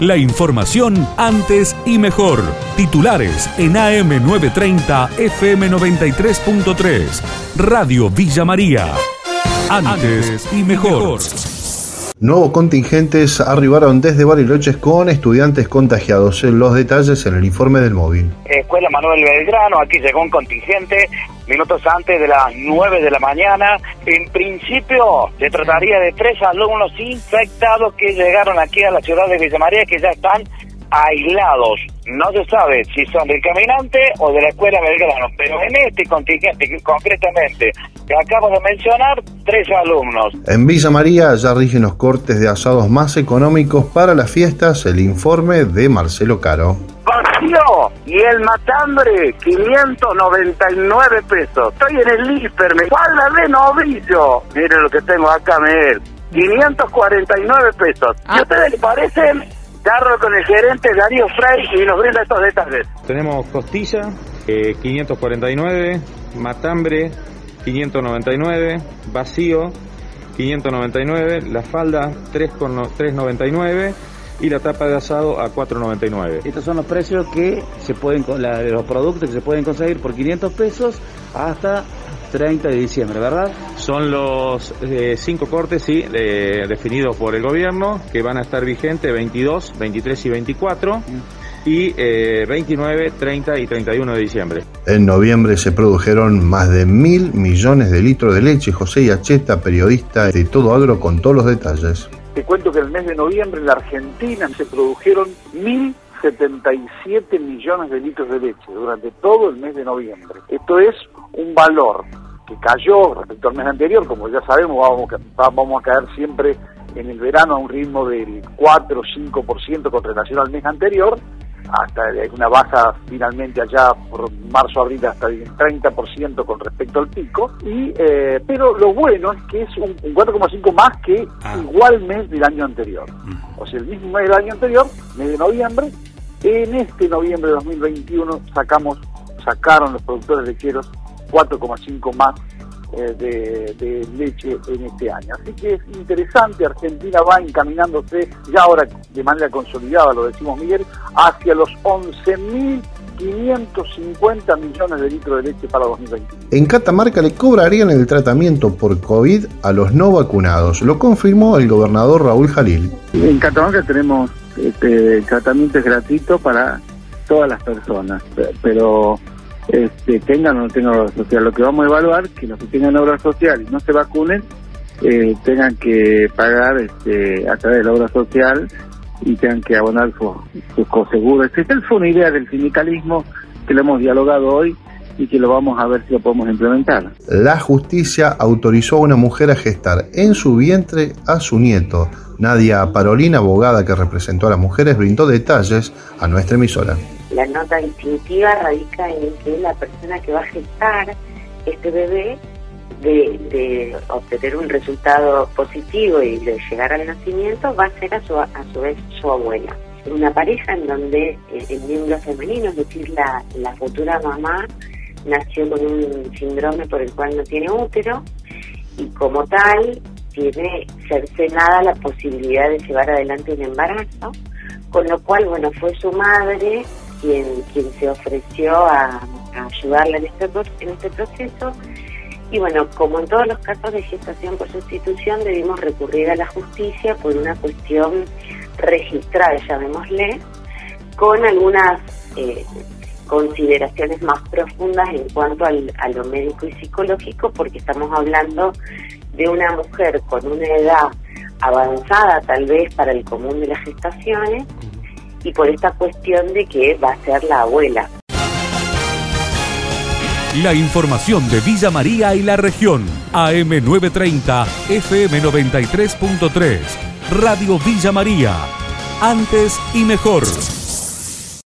La información antes y mejor. Titulares en AM930 FM93.3. Radio Villa María. Antes y mejor. Nuevos contingentes arribaron desde Bariloches con estudiantes contagiados. Los detalles en el informe del móvil. Escuela Manuel Belgrano, aquí llegó un contingente minutos antes de las 9 de la mañana. En principio se trataría de tres alumnos infectados que llegaron aquí a la ciudad de Villa María que ya están aislados. No se sabe si son del caminante o de la escuela Belgrano, pero en este contingente concretamente que acabo de mencionar, tres alumnos. En Villa María ya rigen los cortes de asados más económicos para las fiestas, el informe de Marcelo Caro. Vacío y el matambre 599 pesos. Estoy en el hiper, me guarda de novillo. Miren lo que tengo acá, Miguel. 549 pesos. ¿Y a ustedes les parecen? Carro con el gerente Darío Frey y nos brinda estos detalles. Tenemos costilla, 549, eh, matambre, 599, vacío, 599, la falda, 3,99 y la tapa de asado a 4.99. Estos son los precios que se pueden la, los productos que se pueden conseguir por 500 pesos hasta 30 de diciembre, ¿verdad? Son los eh, cinco cortes, sí, definidos por el gobierno, que van a estar vigentes 22, 23 y 24. Y 29, eh, 30 y 31 de diciembre. En noviembre se produjeron más de mil millones de litros de leche. José Yacheta, periodista de Todo Agro, con todos los detalles. Te cuento que en el mes de noviembre en la Argentina se produjeron 1.077 millones de litros de leche durante todo el mes de noviembre. Esto es un valor que cayó respecto al mes anterior, como ya sabemos, vamos, vamos a caer siempre en el verano a un ritmo del 4 o 5% con relación al mes anterior, hasta una baja finalmente allá por marzo abril hasta el 30% con respecto al pico. Y eh, pero lo bueno es que es un, 4,5 más que ah. igual mes del año anterior. O sea el mismo mes del año anterior mes de noviembre en este noviembre de 2021 sacamos sacaron los productores lecheros 4,5 más eh, de, leche en este año. Así que es interesante, Argentina va encaminándose, ya ahora de manera consolidada, lo decimos Miguel, hacia los 11.550 millones de litros de leche para 2021. En Catamarca le cobrarían el tratamiento por COVID a los no vacunados, lo confirmó el gobernador Raúl Jalil. En Catamarca tenemos este, tratamiento gratuito para todas las personas, pero este, tengan o no tengan obra social. Lo que vamos a evaluar que los que tengan obra social y no se vacunen eh, tengan que pagar este, a través de la obra social y tengan que abonar sus su coseguros. Esta fue una idea del sindicalismo que lo hemos dialogado hoy y que lo vamos a ver si lo podemos implementar. La justicia autorizó a una mujer a gestar en su vientre a su nieto. Nadia Parolina, abogada que representó a las mujeres, brindó detalles a nuestra emisora. La nota distintiva radica en que la persona que va a gestar este bebé de, obtener un resultado positivo y de llegar al nacimiento va a ser a su, a su vez su abuela. Una pareja en donde eh, el miembro femenino, es decir, la, la futura mamá, nació con un síndrome por el cual no tiene útero y como tal tiene cercenada la posibilidad de llevar adelante un embarazo, con lo cual, bueno, fue su madre quien, se ofreció a, ayudarla en este, en este proceso. Y bueno, como en todos los casos de gestación por sustitución, debimos recurrir a la justicia por una cuestión registrada, llamémosle, con algunas eh, consideraciones más profundas en cuanto al, a lo médico y psicológico, porque estamos hablando de una mujer con una edad avanzada tal vez para el común de las gestaciones, y por esta cuestión de que va a ser la abuela. La información de Villa María y la región. AM930, FM93.3. Radio Villa María. Antes y mejor.